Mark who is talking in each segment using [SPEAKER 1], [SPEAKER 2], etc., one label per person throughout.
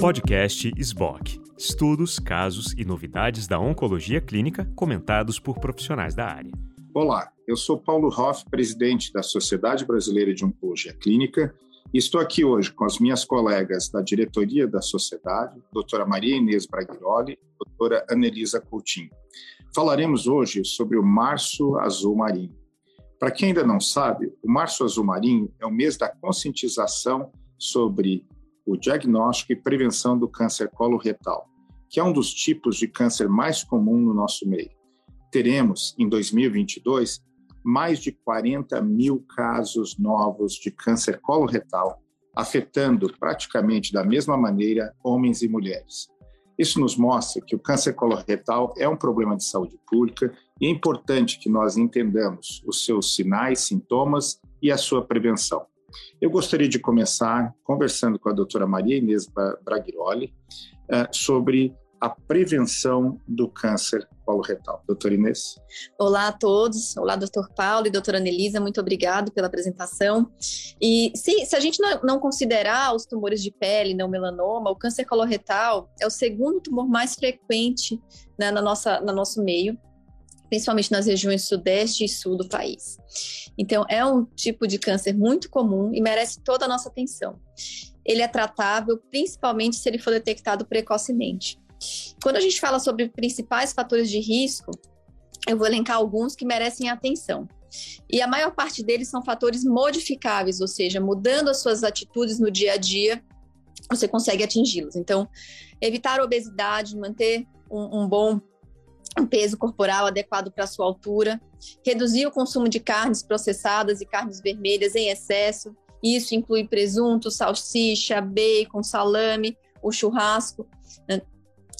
[SPEAKER 1] Podcast SBOC. Estudos, casos e novidades da oncologia clínica comentados por profissionais da área.
[SPEAKER 2] Olá, eu sou Paulo Hoff, presidente da Sociedade Brasileira de Oncologia Clínica, e estou aqui hoje com as minhas colegas da diretoria da sociedade, doutora Maria Inês Braghiroli e doutora Anelisa Coutinho. Falaremos hoje sobre o Março Azul Marinho. Para quem ainda não sabe, o Março Azul Marinho é o mês da conscientização sobre o diagnóstico e prevenção do câncer coloretal, que é um dos tipos de câncer mais comum no nosso meio. Teremos, em 2022, mais de 40 mil casos novos de câncer coloretal, afetando praticamente da mesma maneira homens e mulheres. Isso nos mostra que o câncer coloretal é um problema de saúde pública e é importante que nós entendamos os seus sinais, sintomas e a sua prevenção. Eu gostaria de começar conversando com a doutora Maria Inês Braghiroli uh, sobre a prevenção do câncer coloretal. Doutora Inês.
[SPEAKER 3] Olá a todos. Olá, doutor Paulo e doutora Anelisa. Muito obrigado pela apresentação. E se, se a gente não, não, considerar os tumores de pele, não melanoma, o câncer coloretal é o segundo tumor mais frequente né, na nossa, no nosso meio principalmente nas regiões sudeste e sul do país. Então, é um tipo de câncer muito comum e merece toda a nossa atenção. Ele é tratável principalmente se ele for detectado precocemente. Quando a gente fala sobre principais fatores de risco, eu vou elencar alguns que merecem atenção. E a maior parte deles são fatores modificáveis, ou seja, mudando as suas atitudes no dia a dia, você consegue atingi-los. Então, evitar obesidade, manter um, um bom um peso corporal adequado para sua altura, reduzir o consumo de carnes processadas e carnes vermelhas em excesso. Isso inclui presunto, salsicha, bacon, salame, o churrasco. Né?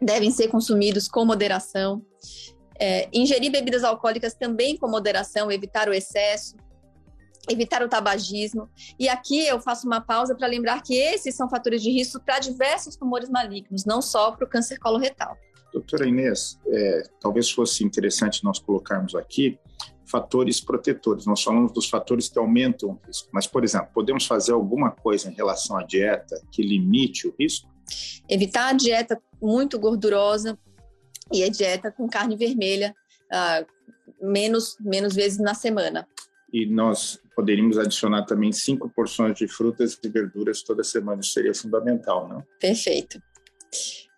[SPEAKER 3] devem ser consumidos com moderação. É, ingerir bebidas alcoólicas também com moderação, evitar o excesso, evitar o tabagismo. E aqui eu faço uma pausa para lembrar que esses são fatores de risco para diversos tumores malignos, não só para o câncer coloretal.
[SPEAKER 2] Doutora Inês, é, talvez fosse interessante nós colocarmos aqui fatores protetores. Nós falamos dos fatores que aumentam o risco, mas, por exemplo, podemos fazer alguma coisa em relação à dieta que limite o risco?
[SPEAKER 3] Evitar a dieta muito gordurosa e a dieta com carne vermelha uh, menos, menos vezes na semana.
[SPEAKER 2] E nós poderíamos adicionar também cinco porções de frutas e verduras toda semana, isso seria fundamental, não?
[SPEAKER 3] Perfeito.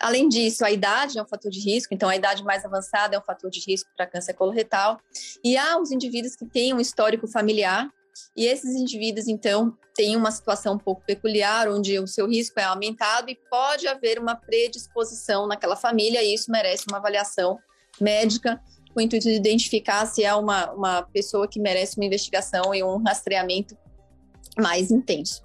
[SPEAKER 3] Além disso, a idade é um fator de risco, então a idade mais avançada é um fator de risco para câncer coloretal. E há os indivíduos que têm um histórico familiar e esses indivíduos, então, têm uma situação um pouco peculiar, onde o seu risco é aumentado e pode haver uma predisposição naquela família, e isso merece uma avaliação médica com o intuito de identificar se é uma, uma pessoa que merece uma investigação e um rastreamento mais intenso.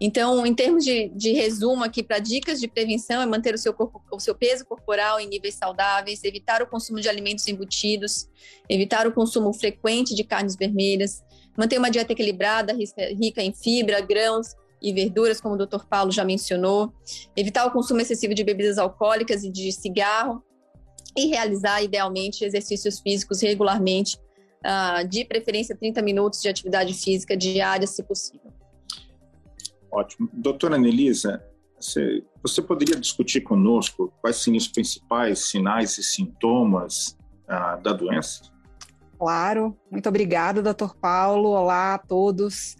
[SPEAKER 3] Então, em termos de, de resumo aqui para dicas de prevenção, é manter o seu, corpo, o seu peso corporal em níveis saudáveis, evitar o consumo de alimentos embutidos, evitar o consumo frequente de carnes vermelhas, Manter uma dieta equilibrada, rica em fibra, grãos e verduras, como o Dr. Paulo já mencionou. Evitar o consumo excessivo de bebidas alcoólicas e de cigarro. E realizar, idealmente, exercícios físicos regularmente, uh, de preferência 30 minutos de atividade física diária, se possível.
[SPEAKER 2] Ótimo. Doutora Anelisa, você, você poderia discutir conosco quais são os principais sinais e sintomas uh, da doença?
[SPEAKER 4] Claro, muito obrigada, doutor Paulo. Olá a todos.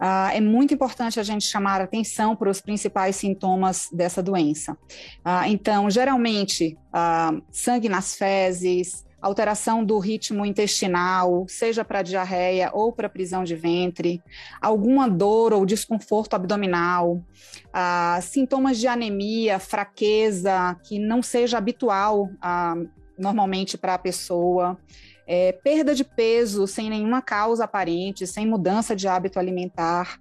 [SPEAKER 4] Uh, é muito importante a gente chamar atenção para os principais sintomas dessa doença. Uh, então, geralmente, uh, sangue nas fezes, alteração do ritmo intestinal, seja para diarreia ou para prisão de ventre, alguma dor ou desconforto abdominal, sintomas de anemia, fraqueza, que não seja habitual normalmente para a pessoa é, perda de peso sem nenhuma causa aparente, sem mudança de hábito alimentar,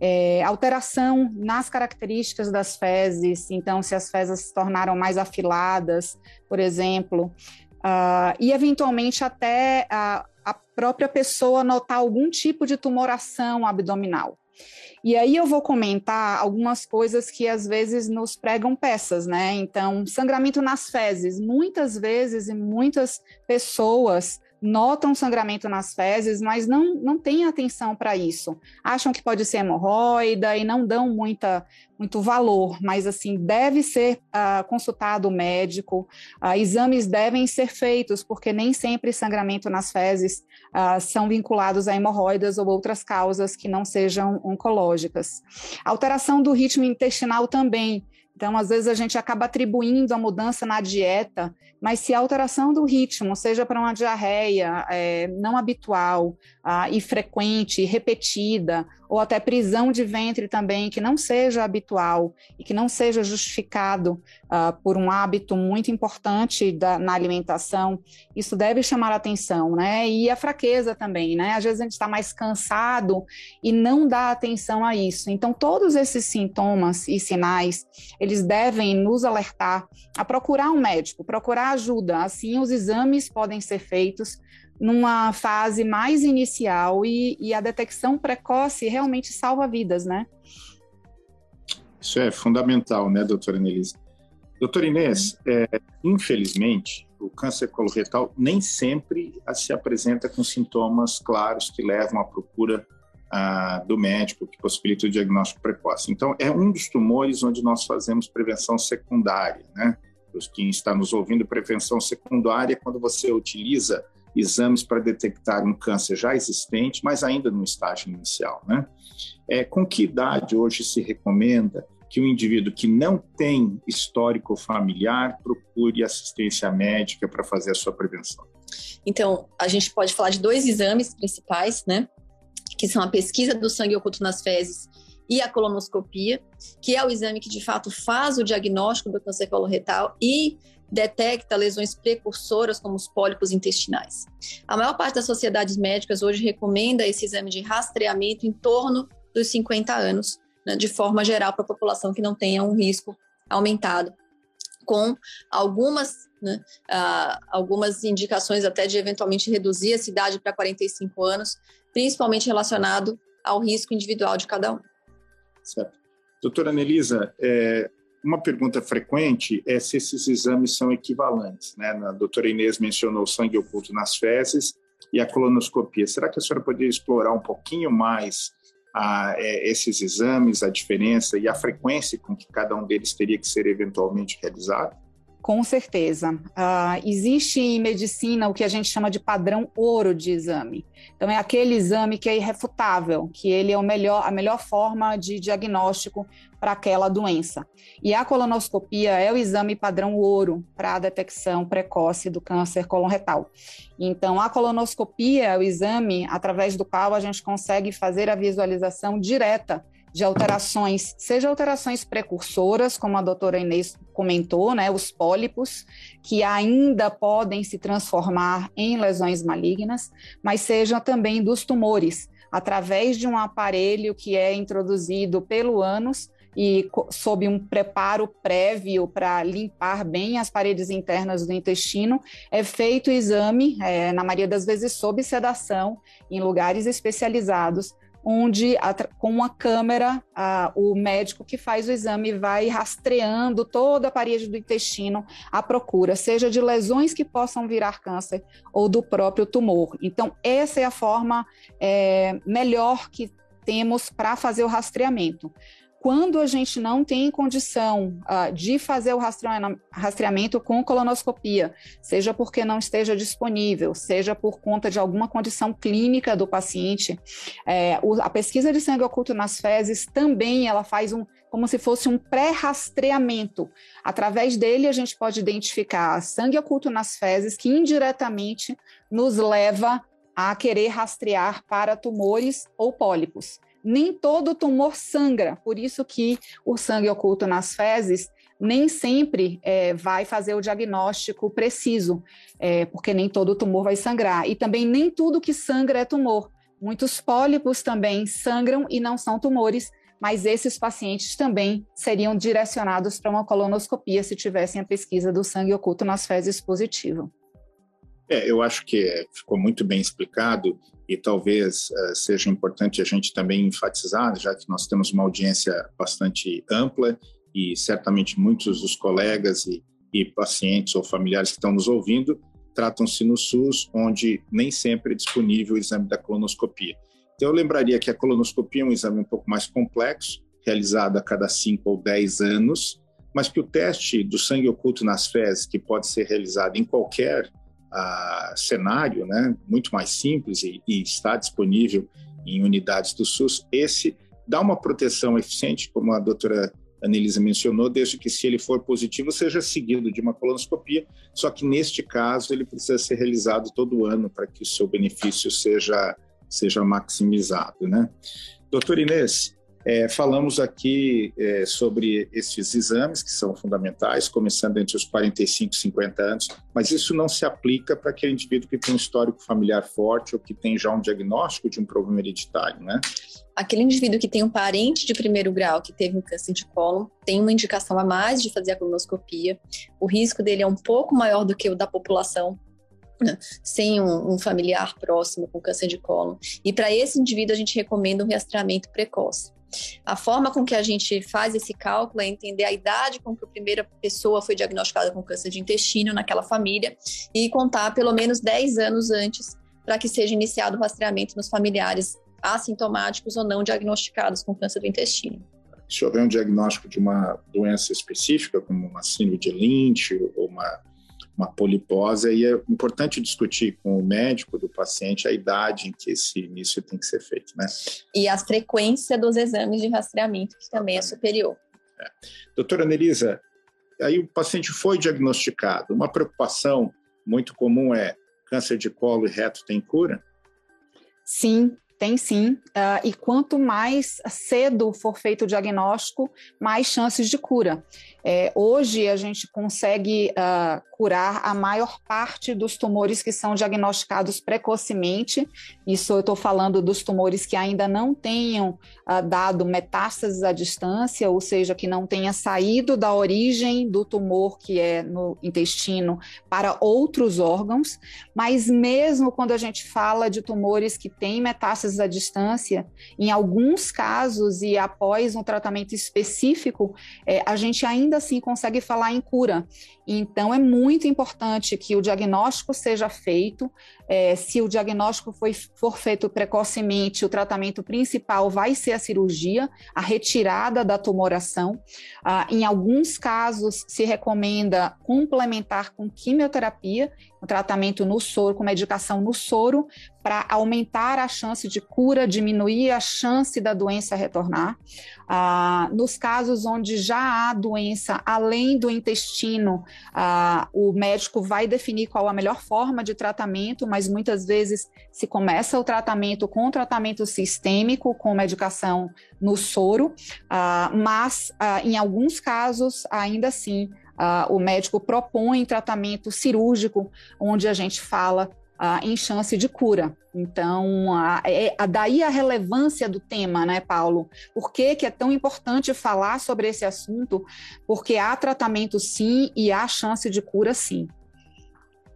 [SPEAKER 4] é, alteração nas características das fezes, então, se as fezes se tornaram mais afiladas, por exemplo, uh, e eventualmente até a, a própria pessoa notar algum tipo de tumoração abdominal. E aí eu vou comentar algumas coisas que às vezes nos pregam peças, né? Então, sangramento nas fezes. Muitas vezes e muitas pessoas notam sangramento nas fezes, mas não, não têm atenção para isso. Acham que pode ser hemorroida e não dão muita, muito valor, mas assim, deve ser uh, consultado o médico, uh, exames devem ser feitos, porque nem sempre sangramento nas fezes uh, são vinculados a hemorroidas ou outras causas que não sejam oncológicas. Alteração do ritmo intestinal também então, às vezes, a gente acaba atribuindo a mudança na dieta, mas se a alteração do ritmo, seja para uma diarreia é, não habitual ah, e frequente, repetida, ou até prisão de ventre também, que não seja habitual e que não seja justificado ah, por um hábito muito importante da, na alimentação, isso deve chamar atenção, né? E a fraqueza também, né? Às vezes a gente está mais cansado e não dá atenção a isso. Então, todos esses sintomas e sinais, eles devem nos alertar a procurar um médico, procurar ajuda. Assim, os exames podem ser feitos numa fase mais inicial e, e, a detecção precoce realmente salva vidas, né?
[SPEAKER 2] Isso é fundamental, né, doutora Inês? Doutora Inês, é, infelizmente, o câncer coloretal nem sempre se apresenta com sintomas claros que levam à procura do médico, que possibilita o diagnóstico precoce. Então, é um dos tumores onde nós fazemos prevenção secundária, né? Os que está nos ouvindo, prevenção secundária é quando você utiliza exames para detectar um câncer já existente, mas ainda no estágio inicial. Né? É, com que idade hoje se recomenda que o indivíduo que não tem histórico familiar procure assistência médica para fazer a sua prevenção?
[SPEAKER 3] Então, a gente pode falar de dois exames principais, né? Que são a pesquisa do sangue oculto nas fezes e a colonoscopia, que é o exame que de fato faz o diagnóstico do câncer coloretal e detecta lesões precursoras como os pólipos intestinais. A maior parte das sociedades médicas hoje recomenda esse exame de rastreamento em torno dos 50 anos, né, de forma geral, para a população que não tenha um risco aumentado, com algumas, né, uh, algumas indicações até de eventualmente reduzir essa idade para 45 anos, principalmente relacionado ao risco individual de cada um.
[SPEAKER 2] Certo. Doutora Anelisa, é, uma pergunta frequente é se esses exames são equivalentes. Né? A doutora Inês mencionou sangue oculto nas fezes e a colonoscopia. Será que a senhora poderia explorar um pouquinho mais a, é, esses exames, a diferença e a frequência com que cada um deles teria que ser eventualmente realizado?
[SPEAKER 4] Com certeza. Uh, existe em medicina o que a gente chama de padrão ouro de exame. Então, é aquele exame que é irrefutável, que ele é o melhor, a melhor forma de diagnóstico para aquela doença. E a colonoscopia é o exame padrão ouro para a detecção precoce do câncer coloretal. Então, a colonoscopia é o exame através do qual a gente consegue fazer a visualização direta de alterações, seja alterações precursoras, como a doutora Inês comentou, né, os pólipos, que ainda podem se transformar em lesões malignas, mas seja também dos tumores, através de um aparelho que é introduzido pelo ânus e sob um preparo prévio para limpar bem as paredes internas do intestino, é feito o exame, é, na maioria das vezes sob sedação, em lugares especializados, onde com uma câmera a, o médico que faz o exame vai rastreando toda a parede do intestino à procura, seja de lesões que possam virar câncer ou do próprio tumor. Então, essa é a forma é, melhor que temos para fazer o rastreamento. Quando a gente não tem condição uh, de fazer o rastreamento com colonoscopia, seja porque não esteja disponível, seja por conta de alguma condição clínica do paciente, é, o, a pesquisa de sangue oculto nas fezes também ela faz um como se fosse um pré-rastreamento. Através dele, a gente pode identificar sangue oculto nas fezes, que indiretamente nos leva a querer rastrear para tumores ou pólipos nem todo tumor sangra, por isso que o sangue oculto nas fezes nem sempre é, vai fazer o diagnóstico preciso, é, porque nem todo tumor vai sangrar. E também nem tudo que sangra é tumor. Muitos pólipos também sangram e não são tumores, mas esses pacientes também seriam direcionados para uma colonoscopia se tivessem a pesquisa do sangue oculto nas fezes positivo.
[SPEAKER 2] É, eu acho que ficou muito bem explicado e talvez uh, seja importante a gente também enfatizar, já que nós temos uma audiência bastante ampla e certamente muitos dos colegas e, e pacientes ou familiares que estão nos ouvindo tratam-se no SUS, onde nem sempre é disponível o exame da colonoscopia. Então, eu lembraria que a colonoscopia é um exame um pouco mais complexo, realizado a cada 5 ou 10 anos, mas que o teste do sangue oculto nas fezes, que pode ser realizado em qualquer uh, cenário, né, muito mais simples e, e está disponível em unidades do SUS, esse dá uma proteção eficiente, como a doutora Anelisa mencionou, desde que se ele for positivo seja seguido de uma colonoscopia, só que neste caso ele precisa ser realizado todo ano para que o seu benefício seja, seja maximizado, né? Doutor Inês, é, falamos aqui é, sobre esses exames que são fundamentais, começando entre os 45 e 50 anos, mas isso não se aplica para aquele indivíduo que tem um histórico familiar forte ou que tem já um diagnóstico de um problema hereditário, né?
[SPEAKER 3] Aquele indivíduo que tem um parente de primeiro grau que teve um câncer de cólon tem uma indicação a mais de fazer a colonoscopia. O risco dele é um pouco maior do que o da população né, sem um, um, familiar próximo com câncer de cólon. E para esse indivíduo, a gente recomenda um rastreamento precoce. A forma com que a gente faz esse cálculo é entender a idade com que a primeira pessoa foi diagnosticada com câncer de intestino naquela família e contar pelo menos 10 anos antes para que seja iniciado o rastreamento nos familiares assintomáticos ou não diagnosticados com câncer do intestino.
[SPEAKER 2] Se houver um diagnóstico de uma doença específica, como uma síndrome de Lynch ou uma uma polipose, e é importante discutir com o médico do paciente a idade em que esse início tem que ser feito, né?
[SPEAKER 3] E a frequência dos exames de rastreamento, que também é superior. É.
[SPEAKER 2] Doutora Nelisa, aí o paciente foi diagnosticado, uma preocupação muito comum é câncer de colo e reto tem cura?
[SPEAKER 4] Sim, tem sim, uh, e quanto mais cedo for feito o diagnóstico, mais chances de cura. É, hoje a gente consegue uh, curar a maior parte dos tumores que são diagnosticados precocemente. Isso eu estou falando dos tumores que ainda não tenham uh, dado metástases à distância, ou seja, que não tenha saído da origem do tumor que é no intestino para outros órgãos. Mas mesmo quando a gente fala de tumores que têm metástases à distância, em alguns casos e após um tratamento específico, é, a gente ainda assim consegue falar em cura. Então, é muito importante que o diagnóstico seja feito. É, se o diagnóstico foi, for feito precocemente, o tratamento principal vai ser a cirurgia, a retirada da tumoração. Ah, em alguns casos, se recomenda complementar com quimioterapia, o tratamento no soro, com medicação no soro, para aumentar a chance de cura, diminuir a chance da doença retornar. Ah, nos casos onde já há doença além do intestino, ah, o médico vai definir qual a melhor forma de tratamento, mas muitas vezes se começa o tratamento com tratamento sistêmico, com medicação no soro, ah, mas ah, em alguns casos, ainda assim, ah, o médico propõe tratamento cirúrgico, onde a gente fala em chance de cura. Então, a, é, a, daí a relevância do tema, né, Paulo? Por que, que é tão importante falar sobre esse assunto? Porque há tratamento sim e há chance de cura sim.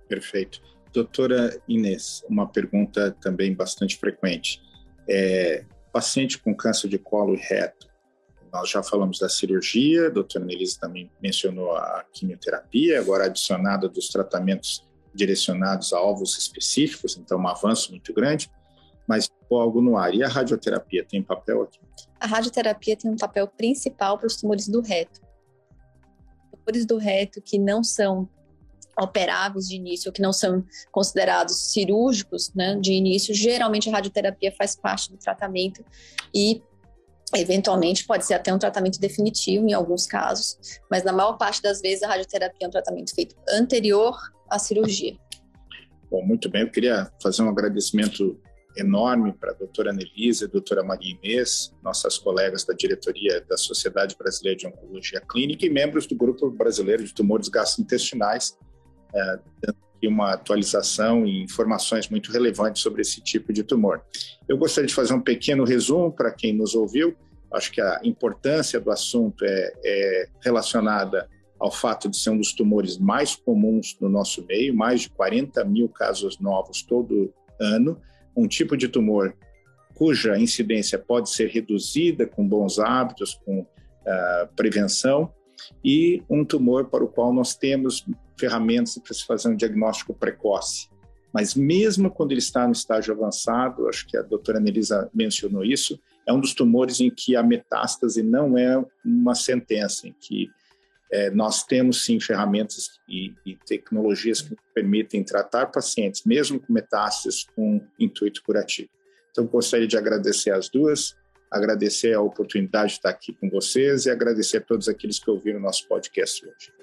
[SPEAKER 2] Perfeito. Doutora Inês, uma pergunta também bastante frequente. É, paciente com câncer de colo e reto, nós já falamos da cirurgia, a doutora Nelise também mencionou a quimioterapia, agora adicionada dos tratamentos direcionados a alvos específicos, então um avanço muito grande, mas ficou algo no ar. E a radioterapia tem papel aqui?
[SPEAKER 3] A radioterapia tem um papel principal para os tumores do reto. Tumores do reto que não são operáveis de início, que não são considerados cirúrgicos né, de início, geralmente a radioterapia faz parte do tratamento e eventualmente pode ser até um tratamento definitivo em alguns casos, mas na maior parte das vezes a radioterapia é um tratamento feito anterior a cirurgia.
[SPEAKER 2] Bom, muito bem. Eu queria fazer um agradecimento enorme para a doutora Anelisa e a doutora Maria Inês, nossas colegas da diretoria da Sociedade Brasileira de Oncologia Clínica e membros do Grupo Brasileiro de Tumores Gastrointestinais, uma atualização e informações muito relevantes sobre esse tipo de tumor. Eu gostaria de fazer um pequeno resumo para quem nos ouviu. Acho que a importância do assunto é, é relacionada ao fato de ser um dos tumores mais comuns no nosso meio, mais de 40 mil casos novos todo ano, um tipo de tumor cuja incidência pode ser reduzida com bons hábitos, com uh, prevenção, e um tumor para o qual nós temos ferramentas para se fazer um diagnóstico precoce. Mas mesmo quando ele está no estágio avançado, acho que a doutora Anelisa mencionou isso, é um dos tumores em que a metástase não é uma sentença, em que é, nós temos sim ferramentas e, e, tecnologias que permitem tratar pacientes, mesmo com metástases, com intuito curativo. Então, gostaria de agradecer as duas, agradecer a oportunidade de estar aqui com vocês e agradecer a todos aqueles que ouviram o nosso podcast hoje.